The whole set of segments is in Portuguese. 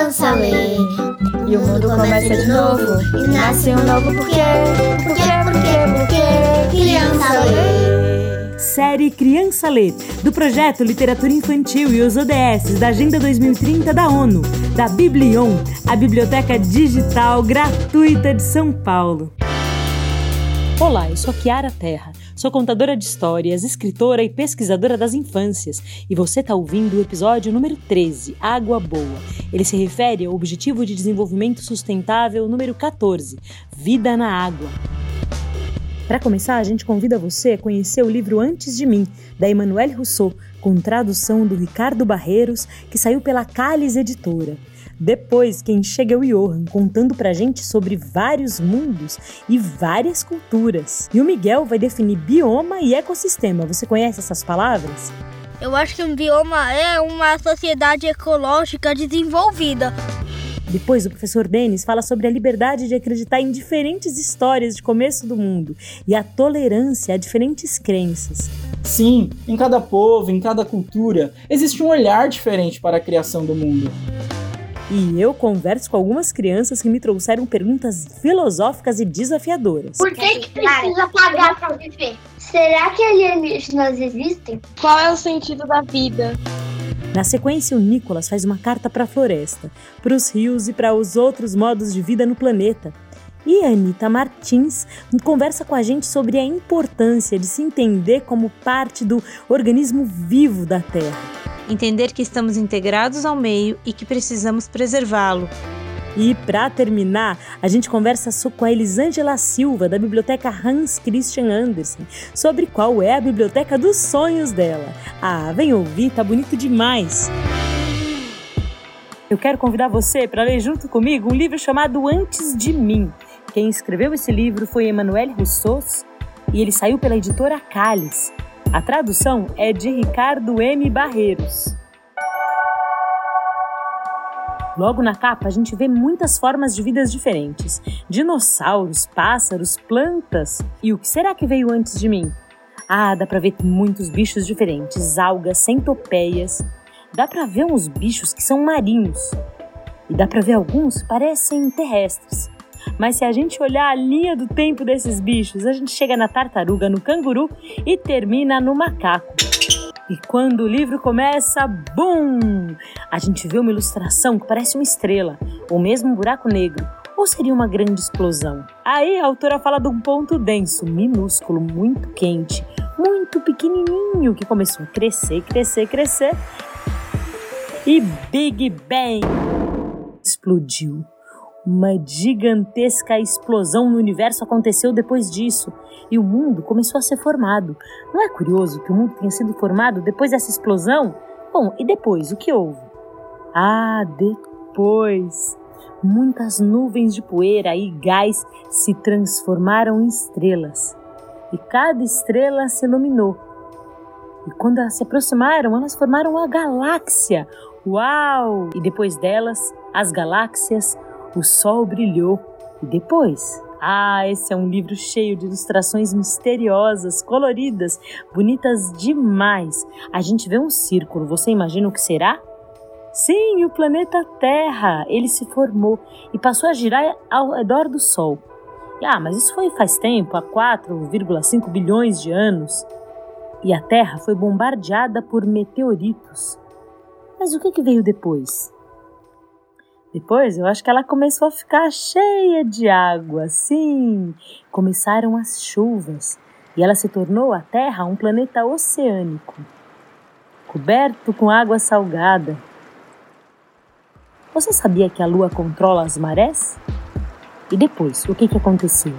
criança lê. E o mundo começa de novo. E nasce um novo porquê. Porquê, porquê, porquê. Criança lê. Série Criança Lê, do projeto Literatura Infantil e os ODS da Agenda 2030 da ONU, da Biblion, a biblioteca digital gratuita de São Paulo. Olá, eu sou a Kiara Terra, sou contadora de histórias, escritora e pesquisadora das infâncias, e você está ouvindo o episódio número 13, Água Boa. Ele se refere ao Objetivo de Desenvolvimento Sustentável número 14, Vida na Água. Para começar, a gente convida você a conhecer o livro Antes de Mim, da Emmanuelle Rousseau, com tradução do Ricardo Barreiros, que saiu pela Calis Editora. Depois, quem chega é o Johan, contando pra gente sobre vários mundos e várias culturas. E o Miguel vai definir bioma e ecossistema. Você conhece essas palavras? Eu acho que um bioma é uma sociedade ecológica desenvolvida. Depois, o professor Denis fala sobre a liberdade de acreditar em diferentes histórias de começo do mundo e a tolerância a diferentes crenças. Sim, em cada povo, em cada cultura, existe um olhar diferente para a criação do mundo. E eu converso com algumas crianças que me trouxeram perguntas filosóficas e desafiadoras. Por que, que precisa pagar para viver? Será que alienígenas existem? Qual é o sentido da vida? Na sequência, o Nicolas faz uma carta para a floresta, para os rios e para os outros modos de vida no planeta. E a Anitta Martins conversa com a gente sobre a importância de se entender como parte do organismo vivo da Terra entender que estamos integrados ao meio e que precisamos preservá-lo. E para terminar, a gente conversa com a Elisângela Silva, da biblioteca Hans Christian Andersen, sobre qual é a biblioteca dos sonhos dela. Ah, vem ouvir, tá bonito demais! Eu quero convidar você para ler junto comigo um livro chamado Antes de Mim. Quem escreveu esse livro foi Emmanuel Rousseau e ele saiu pela editora Cales. A tradução é de Ricardo M. Barreiros. Logo na capa, a gente vê muitas formas de vidas diferentes: dinossauros, pássaros, plantas. E o que será que veio antes de mim? Ah, dá pra ver muitos bichos diferentes: algas, centopeias. Dá pra ver uns bichos que são marinhos. E dá pra ver alguns que parecem terrestres. Mas se a gente olhar a linha do tempo desses bichos, a gente chega na tartaruga, no canguru e termina no macaco. E quando o livro começa, bum! A gente vê uma ilustração que parece uma estrela, ou mesmo um buraco negro, ou seria uma grande explosão. Aí a autora fala de um ponto denso, minúsculo, muito quente, muito pequenininho, que começou a crescer, crescer, crescer. E Big Bang explodiu. Uma gigantesca explosão no universo aconteceu depois disso e o mundo começou a ser formado. Não é curioso que o mundo tenha sido formado depois dessa explosão? Bom, e depois, o que houve? Ah, depois! Muitas nuvens de poeira e gás se transformaram em estrelas e cada estrela se iluminou. E quando elas se aproximaram, elas formaram a galáxia. Uau! E depois delas, as galáxias o sol brilhou e depois? Ah, esse é um livro cheio de ilustrações misteriosas, coloridas, bonitas demais. A gente vê um círculo, você imagina o que será? Sim, o planeta Terra. Ele se formou e passou a girar ao redor do Sol. Ah, mas isso foi faz tempo, há 4,5 bilhões de anos. E a Terra foi bombardeada por meteoritos. Mas o que, veio depois? Depois eu acho que ela começou a ficar cheia de água, sim. Começaram as chuvas e ela se tornou a Terra um planeta oceânico, coberto com água salgada. Você sabia que a Lua controla as marés? E depois, o que, que aconteceu?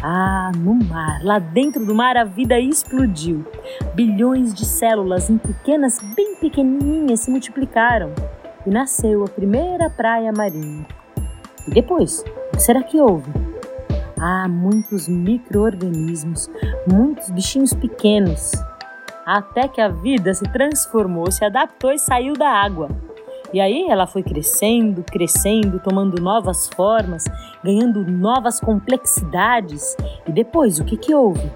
Ah, no mar, lá dentro do mar a vida explodiu. Bilhões de células em pequenas, bem pequenininhas se multiplicaram e nasceu a primeira praia marinha. E depois, o que será que houve? Ah, muitos micro-organismos, muitos bichinhos pequenos. Até que a vida se transformou, se adaptou e saiu da água. E aí ela foi crescendo, crescendo, tomando novas formas, ganhando novas complexidades. E depois, o que, que houve?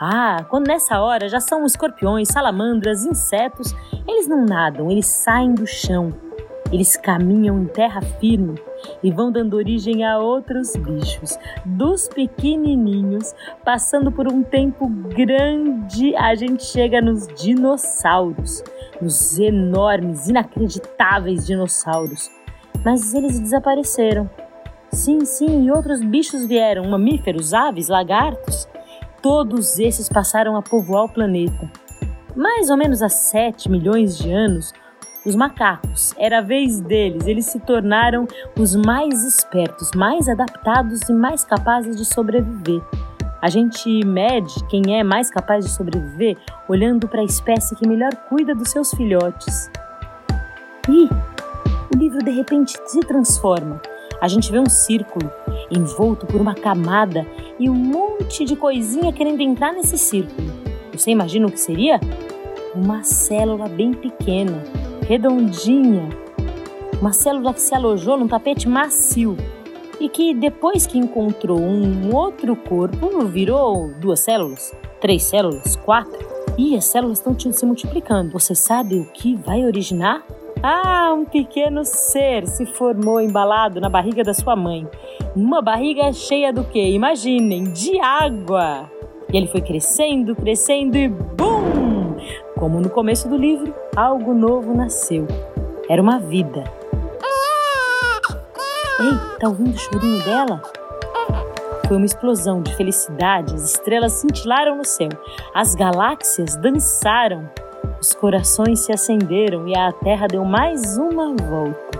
Ah, quando nessa hora já são escorpiões, salamandras, insetos, eles não nadam, eles saem do chão Eles caminham em terra firme e vão dando origem a outros bichos, dos pequenininhos, passando por um tempo grande, a gente chega nos dinossauros, nos enormes, inacreditáveis dinossauros. Mas eles desapareceram. Sim, sim, e outros bichos vieram, mamíferos, aves, lagartos. Todos esses passaram a povoar o planeta. Mais ou menos há 7 milhões de anos, os macacos. Era a vez deles, eles se tornaram os mais espertos, mais adaptados e mais capazes de sobreviver. A gente mede quem é mais capaz de sobreviver olhando para a espécie que melhor cuida dos seus filhotes. E o livro de repente se transforma. A gente vê um círculo envolto por uma camada e um monte de coisinha querendo entrar nesse círculo. Você imagina o que seria? Uma célula bem pequena, redondinha, uma célula que se alojou num tapete macio e que depois que encontrou um outro corpo virou duas células, três células, quatro e as células estão se multiplicando. Você sabe o que vai originar? Ah, um pequeno ser se formou embalado na barriga da sua mãe. Uma barriga cheia do quê? Imaginem, de água. E ele foi crescendo, crescendo e! Como no começo do livro, algo novo nasceu. Era uma vida. Ei, tá ouvindo o chorinho dela? Foi uma explosão de felicidade, as estrelas cintilaram no céu, as galáxias dançaram, os corações se acenderam e a Terra deu mais uma volta.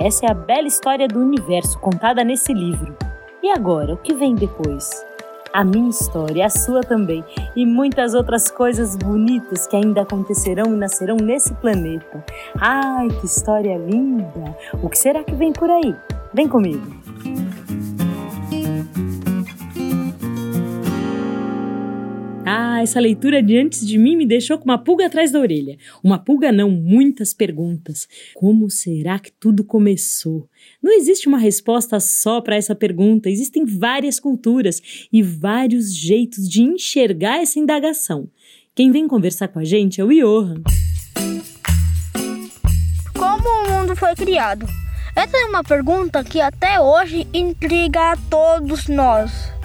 Essa é a bela história do universo contada nesse livro. E agora, o que vem depois? A minha história, a sua também, e muitas outras coisas bonitas que ainda acontecerão e nascerão nesse planeta. Ai, que história linda! O que será que vem por aí? Vem comigo! Ah, essa leitura de antes de mim me deixou com uma pulga atrás da orelha. Uma pulga não, muitas perguntas. Como será que tudo começou? Não existe uma resposta só para essa pergunta, existem várias culturas e vários jeitos de enxergar essa indagação. Quem vem conversar com a gente é o Johan. Como o mundo foi criado? Essa é uma pergunta que até hoje intriga a todos nós.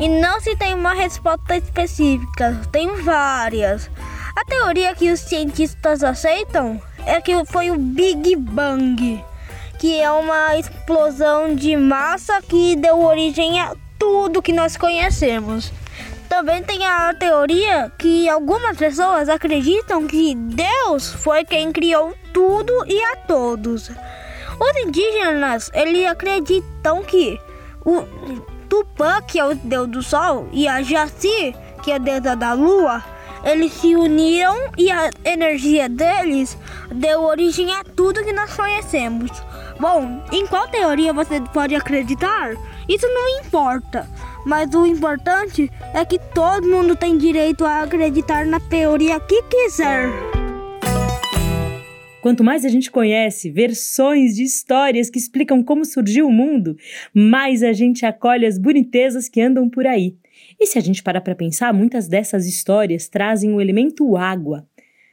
E não se tem uma resposta específica, tem várias. A teoria que os cientistas aceitam é que foi o Big Bang, que é uma explosão de massa que deu origem a tudo que nós conhecemos. Também tem a teoria que algumas pessoas acreditam que Deus foi quem criou tudo e a todos. Os indígenas, eles acreditam que o Tupã, que é o deus do sol, e a Jaci, que é a deusa da lua, eles se uniram e a energia deles deu origem a tudo que nós conhecemos. Bom, em qual teoria você pode acreditar? Isso não importa, mas o importante é que todo mundo tem direito a acreditar na teoria que quiser. Quanto mais a gente conhece versões de histórias que explicam como surgiu o mundo, mais a gente acolhe as bonitezas que andam por aí. E se a gente parar para pensar, muitas dessas histórias trazem o elemento água.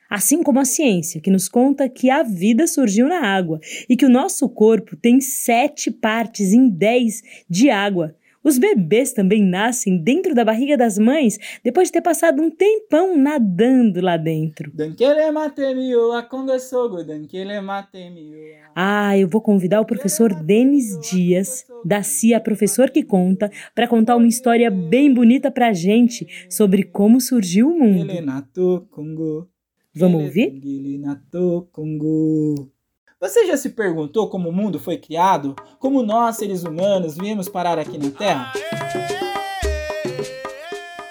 Assim como a ciência, que nos conta que a vida surgiu na água e que o nosso corpo tem sete partes em dez de água. Os bebês também nascem dentro da barriga das mães depois de ter passado um tempão nadando lá dentro. Ah, eu vou convidar o professor Denis Dias, da CIA Professor que Conta, para contar uma história bem bonita pra gente sobre como surgiu o mundo. Vamos ouvir? Você já se perguntou como o mundo foi criado? Como nós, seres humanos, viemos parar aqui na Terra?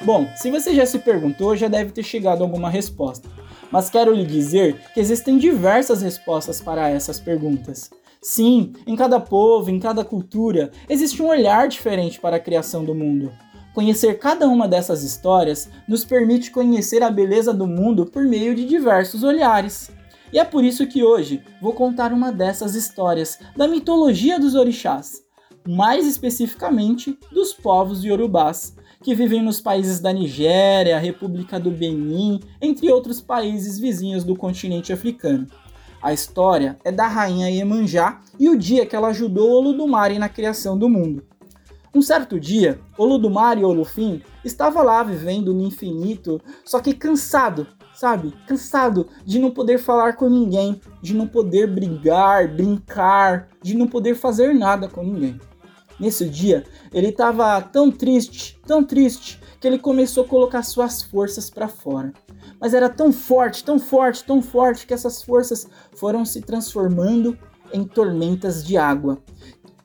Bom, se você já se perguntou, já deve ter chegado a alguma resposta. Mas quero lhe dizer que existem diversas respostas para essas perguntas. Sim, em cada povo, em cada cultura, existe um olhar diferente para a criação do mundo. Conhecer cada uma dessas histórias nos permite conhecer a beleza do mundo por meio de diversos olhares. E é por isso que hoje vou contar uma dessas histórias da mitologia dos orixás, mais especificamente dos povos iorubás, que vivem nos países da Nigéria, República do Benin, entre outros países vizinhos do continente africano. A história é da rainha Iemanjá e o dia que ela ajudou Olodumare na criação do mundo. Um certo dia, Olodumare Olufim estava lá vivendo no infinito, só que cansado, sabe? Cansado de não poder falar com ninguém, de não poder brigar, brincar, de não poder fazer nada com ninguém. Nesse dia, ele estava tão triste, tão triste, que ele começou a colocar suas forças para fora. Mas era tão forte, tão forte, tão forte que essas forças foram se transformando em tormentas de água.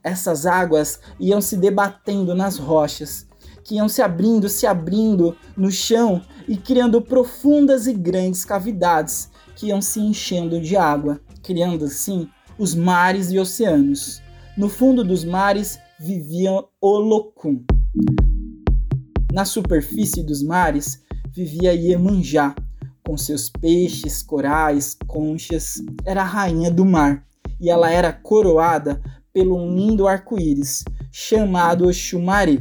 Essas águas iam se debatendo nas rochas, que iam se abrindo, se abrindo no chão e criando profundas e grandes cavidades que iam se enchendo de água, criando assim os mares e oceanos. No fundo dos mares vivia Olocum. Na superfície dos mares vivia Iemanjá, com seus peixes, corais, conchas. Era a rainha do mar e ela era coroada pelo lindo arco-íris chamado Oxumari.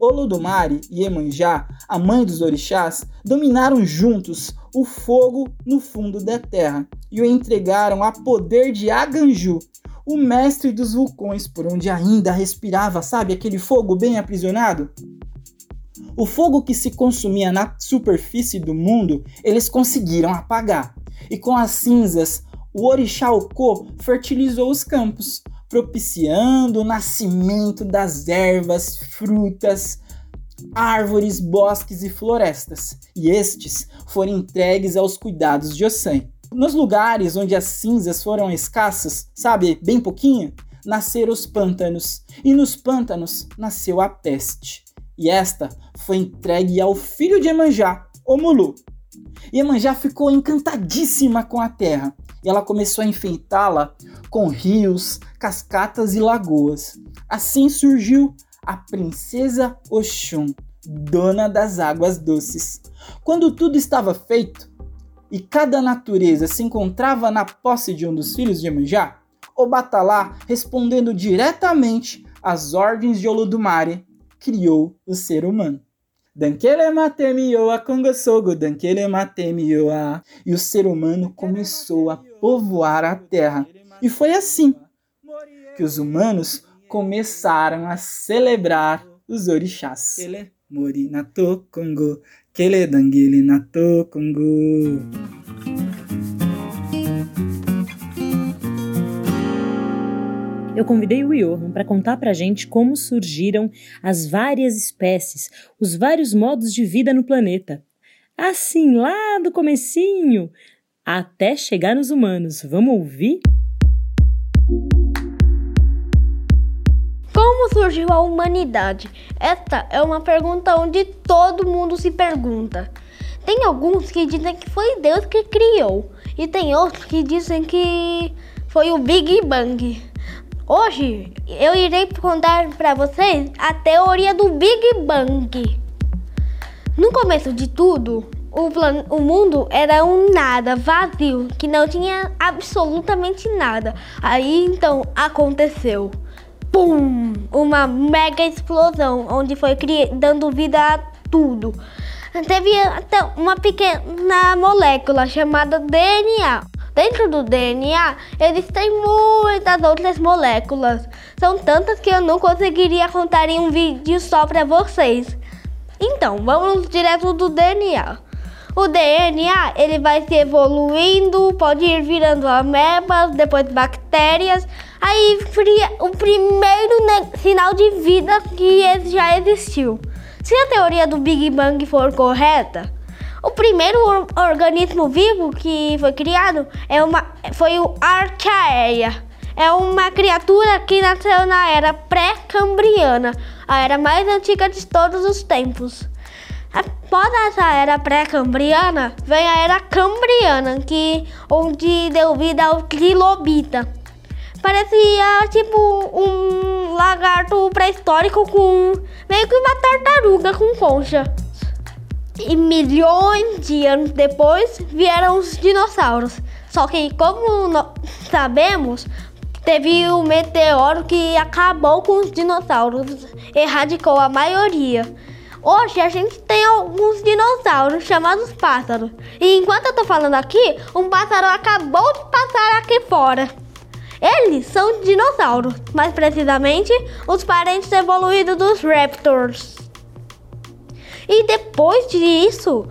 Olodumare e Iemanjá, a mãe dos orixás, dominaram juntos o fogo no fundo da terra e o entregaram a poder de Aganju, o mestre dos vulcões, por onde ainda respirava, sabe, aquele fogo bem aprisionado? O fogo que se consumia na superfície do mundo, eles conseguiram apagar. E com as cinzas, o orixá Oko fertilizou os campos, propiciando o nascimento das ervas, frutas, árvores, bosques e florestas, e estes foram entregues aos cuidados de Ossan. Nos lugares onde as cinzas foram escassas, sabe, bem pouquinho, nasceram os pântanos, e nos pântanos nasceu a peste. E esta foi entregue ao filho de Emanjá, o Mulu. E Emanjá ficou encantadíssima com a terra, e ela começou a enfeitá-la com rios, cascatas e lagoas. Assim surgiu a princesa Oxum, dona das águas doces. Quando tudo estava feito e cada natureza se encontrava na posse de um dos filhos de Iemanjá, o Batalá, respondendo diretamente às ordens de Olodumare, criou o ser humano. Dankele matemioa kongosogo, dankele matemioa. E o ser humano começou a povoar a terra. E foi assim que os humanos começaram a celebrar os orixás. Mori kele eu convidei o Johan para contar para a gente como surgiram as várias espécies, os vários modos de vida no planeta. Assim, lá do comecinho, até chegar nos humanos. Vamos ouvir? Como surgiu a humanidade? Esta é uma pergunta onde todo mundo se pergunta. Tem alguns que dizem que foi Deus que criou, e tem outros que dizem que foi o Big Bang. Hoje eu irei contar para vocês a teoria do Big Bang. No começo de tudo, o, o mundo era um nada vazio, que não tinha absolutamente nada. Aí então aconteceu. Pum! Uma mega explosão, onde foi dando vida a tudo. Teve até uma pequena molécula chamada DNA. Dentro do DNA, existem muitas outras moléculas. São tantas que eu não conseguiria contar em um vídeo só para vocês. Então, vamos direto do DNA. O DNA ele vai se evoluindo, pode ir virando amebas, depois bactérias. Aí o primeiro sinal de vida que já existiu. Se a teoria do Big Bang for correta, o primeiro organismo vivo que foi criado é uma, foi o Archaea. É uma criatura que nasceu na era pré-cambriana, a era mais antiga de todos os tempos. Após essa era pré-cambriana, vem a era cambriana, que onde deu vida ao trilobita. Parecia tipo um lagarto pré-histórico com meio que uma tartaruga com concha. E milhões de anos depois vieram os dinossauros. Só que, como sabemos, teve um meteoro que acabou com os dinossauros, erradicou a maioria. Hoje a gente tem alguns dinossauros chamados pássaros. E enquanto eu tô falando aqui, um pássaro acabou de passar aqui fora. Eles são dinossauros, mais precisamente os parentes evoluídos dos raptors. E depois disso,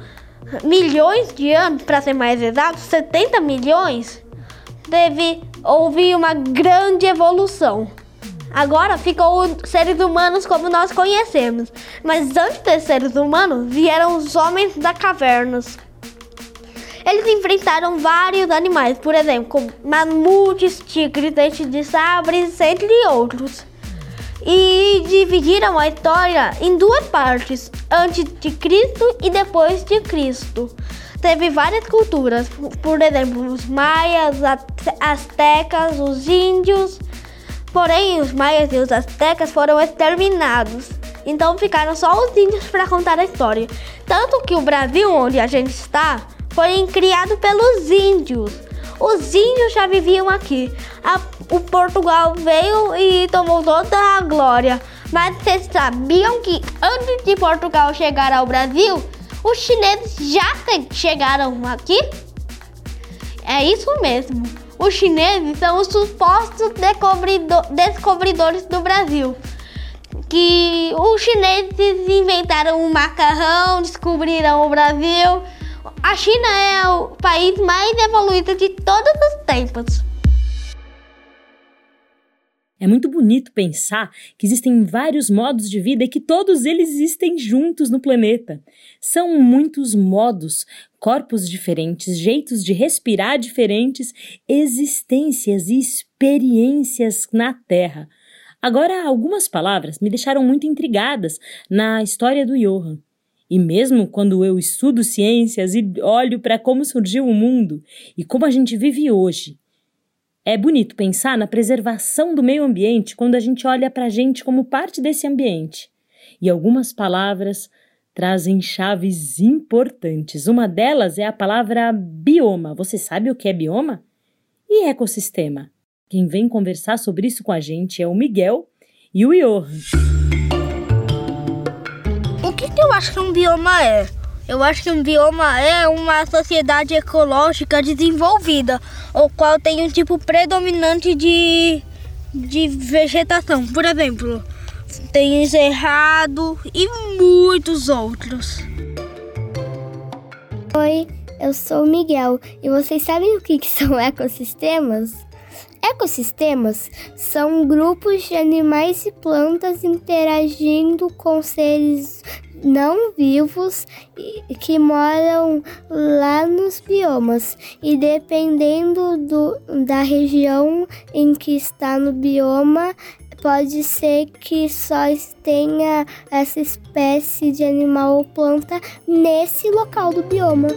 milhões de anos, para ser mais exato, 70 milhões, teve houve uma grande evolução. Agora ficou seres humanos como nós conhecemos, mas antes dos seres humanos vieram os homens da cavernas. Eles enfrentaram vários animais, por exemplo, mamutes, tigres, dentes de sabres, entre outros. E dividiram a história em duas partes, antes de Cristo e depois de Cristo. Teve várias culturas, por exemplo, os maias, as astecas, os índios. Porém, os maias e os astecas foram exterminados. Então ficaram só os índios para contar a história. Tanto que o Brasil, onde a gente está, foi criado pelos índios. Os índios já viviam aqui. A, o Portugal veio e tomou toda a glória. Mas vocês sabiam que antes de Portugal chegar ao Brasil, os chineses já chegaram aqui? É isso mesmo. Os chineses são os supostos descobridores do Brasil. Que os chineses inventaram o macarrão, descobriram o Brasil. A China é o país mais evoluído de todos os tempos. É muito bonito pensar que existem vários modos de vida e que todos eles existem juntos no planeta. São muitos modos, corpos diferentes, jeitos de respirar diferentes, existências e experiências na Terra. Agora, algumas palavras me deixaram muito intrigadas na história do Johann. E mesmo quando eu estudo ciências e olho para como surgiu o mundo e como a gente vive hoje, é bonito pensar na preservação do meio ambiente quando a gente olha para a gente como parte desse ambiente. E algumas palavras trazem chaves importantes. Uma delas é a palavra bioma. Você sabe o que é bioma? E ecossistema? Quem vem conversar sobre isso com a gente é o Miguel e o Johan. Acho que um bioma é? Eu acho que um bioma é uma sociedade ecológica desenvolvida, o qual tem um tipo predominante de, de vegetação. Por exemplo, tem cerrado e muitos outros. Oi, eu sou o Miguel e vocês sabem o que, que são ecossistemas? Ecossistemas são grupos de animais e plantas interagindo com seres não vivos que moram lá nos biomas e dependendo do, da região em que está no bioma pode ser que só tenha essa espécie de animal ou planta nesse local do bioma.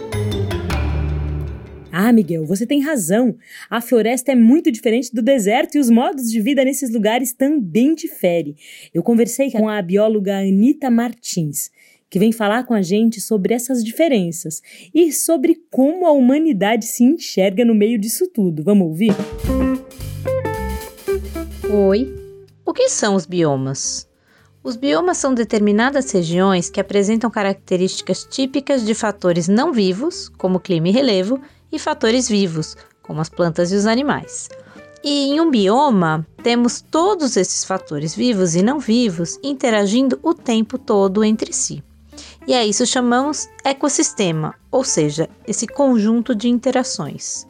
Ah, Miguel, você tem razão. A floresta é muito diferente do deserto e os modos de vida nesses lugares também diferem. Eu conversei com a bióloga Anita Martins, que vem falar com a gente sobre essas diferenças e sobre como a humanidade se enxerga no meio disso tudo. Vamos ouvir? Oi. O que são os biomas? Os biomas são determinadas regiões que apresentam características típicas de fatores não vivos, como clima e relevo, e fatores vivos, como as plantas e os animais. E em um bioma, temos todos esses fatores vivos e não vivos interagindo o tempo todo entre si. E a isso chamamos ecossistema, ou seja, esse conjunto de interações.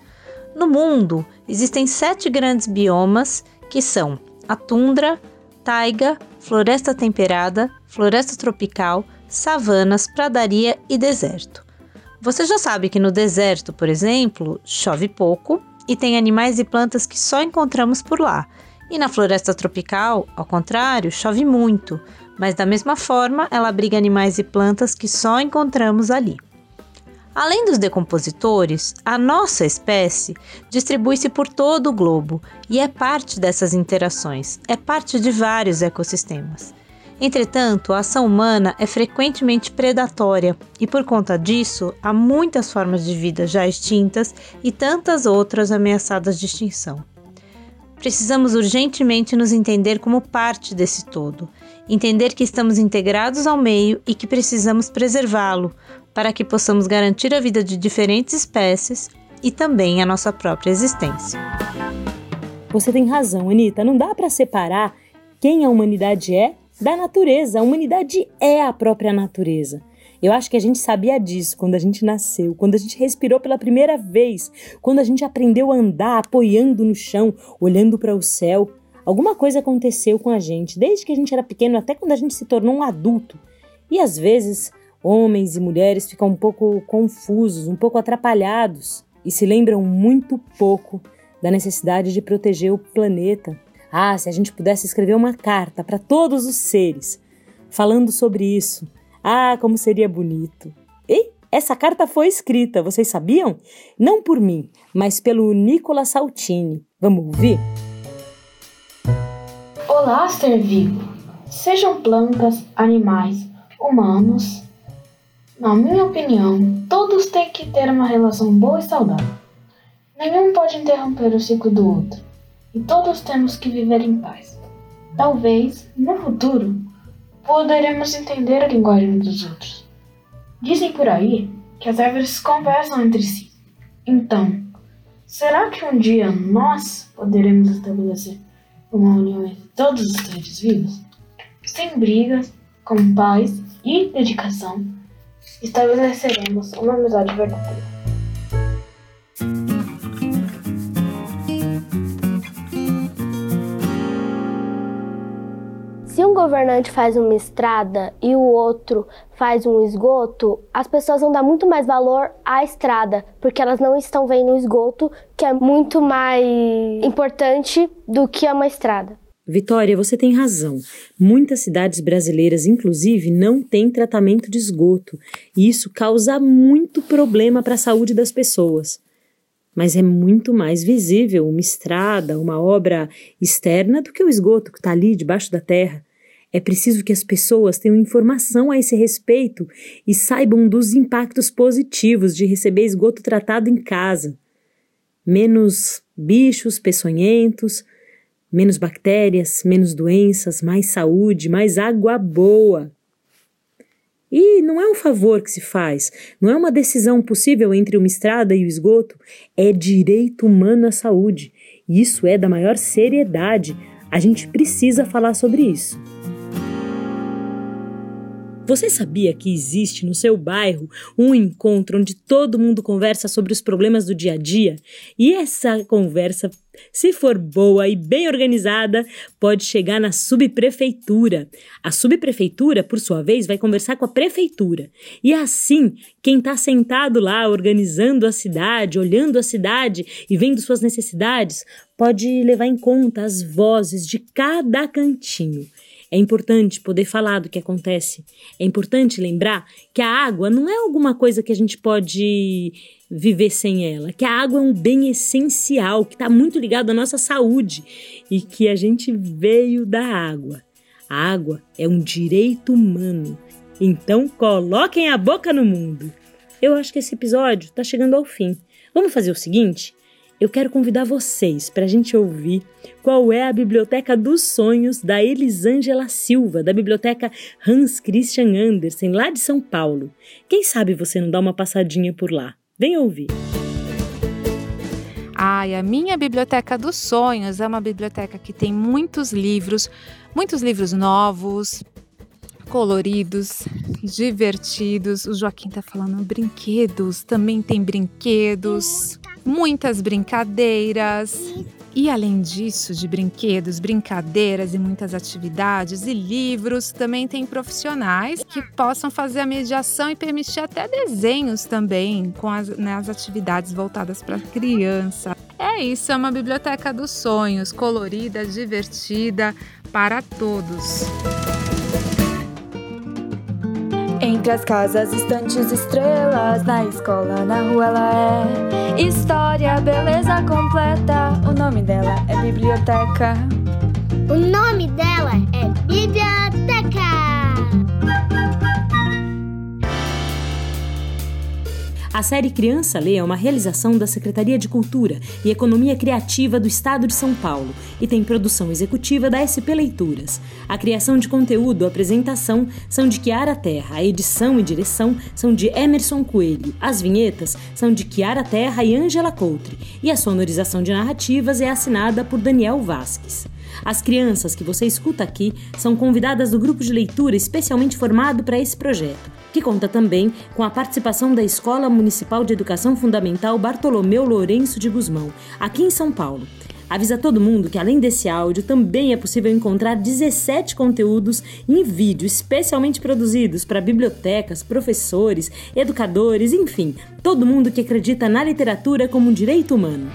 No mundo, existem sete grandes biomas que são a tundra, taiga, floresta temperada, floresta tropical, savanas, pradaria e deserto. Você já sabe que no deserto, por exemplo, chove pouco e tem animais e plantas que só encontramos por lá. E na floresta tropical, ao contrário, chove muito, mas da mesma forma ela abriga animais e plantas que só encontramos ali. Além dos decompositores, a nossa espécie distribui-se por todo o globo e é parte dessas interações, é parte de vários ecossistemas. Entretanto, a ação humana é frequentemente predatória e, por conta disso, há muitas formas de vida já extintas e tantas outras ameaçadas de extinção. Precisamos urgentemente nos entender como parte desse todo, entender que estamos integrados ao meio e que precisamos preservá-lo para que possamos garantir a vida de diferentes espécies e também a nossa própria existência. Você tem razão, Anitta. Não dá para separar quem a humanidade é da natureza. A humanidade é a própria natureza. Eu acho que a gente sabia disso quando a gente nasceu, quando a gente respirou pela primeira vez, quando a gente aprendeu a andar apoiando no chão, olhando para o céu. Alguma coisa aconteceu com a gente, desde que a gente era pequeno até quando a gente se tornou um adulto. E às vezes, homens e mulheres ficam um pouco confusos, um pouco atrapalhados e se lembram muito pouco da necessidade de proteger o planeta. Ah, se a gente pudesse escrever uma carta para todos os seres falando sobre isso. Ah, como seria bonito. E essa carta foi escrita, vocês sabiam? Não por mim, mas pelo Nicola Saltini. Vamos ouvir? Olá, ser vivo. Sejam plantas, animais, humanos. Na minha opinião, todos têm que ter uma relação boa e saudável. Nenhum pode interromper o ciclo do outro, e todos temos que viver em paz. Talvez, no futuro, poderemos entender a linguagem dos outros. Dizem por aí que as árvores conversam entre si. Então, será que um dia nós poderemos estabelecer uma união entre todos os seres vivos? Sem brigas, com paz e dedicação, estabeleceremos uma amizade verdadeira. Um governante faz uma estrada e o outro faz um esgoto, as pessoas vão dar muito mais valor à estrada, porque elas não estão vendo o esgoto, que é muito mais importante do que uma estrada. Vitória, você tem razão. Muitas cidades brasileiras, inclusive, não têm tratamento de esgoto, e isso causa muito problema para a saúde das pessoas. Mas é muito mais visível uma estrada, uma obra externa do que o esgoto que está ali debaixo da terra. É preciso que as pessoas tenham informação a esse respeito e saibam dos impactos positivos de receber esgoto tratado em casa. Menos bichos peçonhentos, menos bactérias, menos doenças, mais saúde, mais água boa. E não é um favor que se faz, não é uma decisão possível entre uma estrada e o esgoto, é direito humano à saúde. Isso é da maior seriedade. A gente precisa falar sobre isso. Você sabia que existe no seu bairro um encontro onde todo mundo conversa sobre os problemas do dia a dia? E essa conversa, se for boa e bem organizada, pode chegar na subprefeitura. A subprefeitura, por sua vez, vai conversar com a prefeitura. E assim, quem está sentado lá organizando a cidade, olhando a cidade e vendo suas necessidades, pode levar em conta as vozes de cada cantinho. É importante poder falar do que acontece. É importante lembrar que a água não é alguma coisa que a gente pode viver sem ela, que a água é um bem essencial, que está muito ligado à nossa saúde e que a gente veio da água. A água é um direito humano. Então coloquem a boca no mundo. Eu acho que esse episódio está chegando ao fim. Vamos fazer o seguinte? Eu quero convidar vocês para a gente ouvir qual é a Biblioteca dos Sonhos da Elisângela Silva, da Biblioteca Hans Christian Andersen, lá de São Paulo. Quem sabe você não dá uma passadinha por lá? Vem ouvir! Ai, a minha Biblioteca dos Sonhos é uma biblioteca que tem muitos livros, muitos livros novos, coloridos, divertidos. O Joaquim tá falando brinquedos, também tem brinquedos muitas brincadeiras. E além disso, de brinquedos, brincadeiras e muitas atividades e livros, também tem profissionais que possam fazer a mediação e permitir até desenhos também com as, né, as atividades voltadas para criança. É isso, é uma biblioteca dos sonhos, colorida, divertida para todos. Entre as casas, estantes, estrelas, na escola, na rua ela é história, beleza completa. O nome dela é biblioteca. O nome dela é biblioteca. A série Criança Lê é uma realização da Secretaria de Cultura e Economia Criativa do Estado de São Paulo e tem produção executiva da SP Leituras. A criação de conteúdo, a apresentação são de Kiara Terra, a edição e direção são de Emerson Coelho, as vinhetas são de Kiara Terra e Ângela Coutre e a sonorização de narrativas é assinada por Daniel Vasques. As crianças que você escuta aqui são convidadas do grupo de leitura especialmente formado para esse projeto, que conta também com a participação da Escola Municipal de Educação Fundamental Bartolomeu Lourenço de Guzmão, aqui em São Paulo. Avisa todo mundo que além desse áudio também é possível encontrar 17 conteúdos em vídeo especialmente produzidos para bibliotecas, professores, educadores, enfim, todo mundo que acredita na literatura como um direito humano.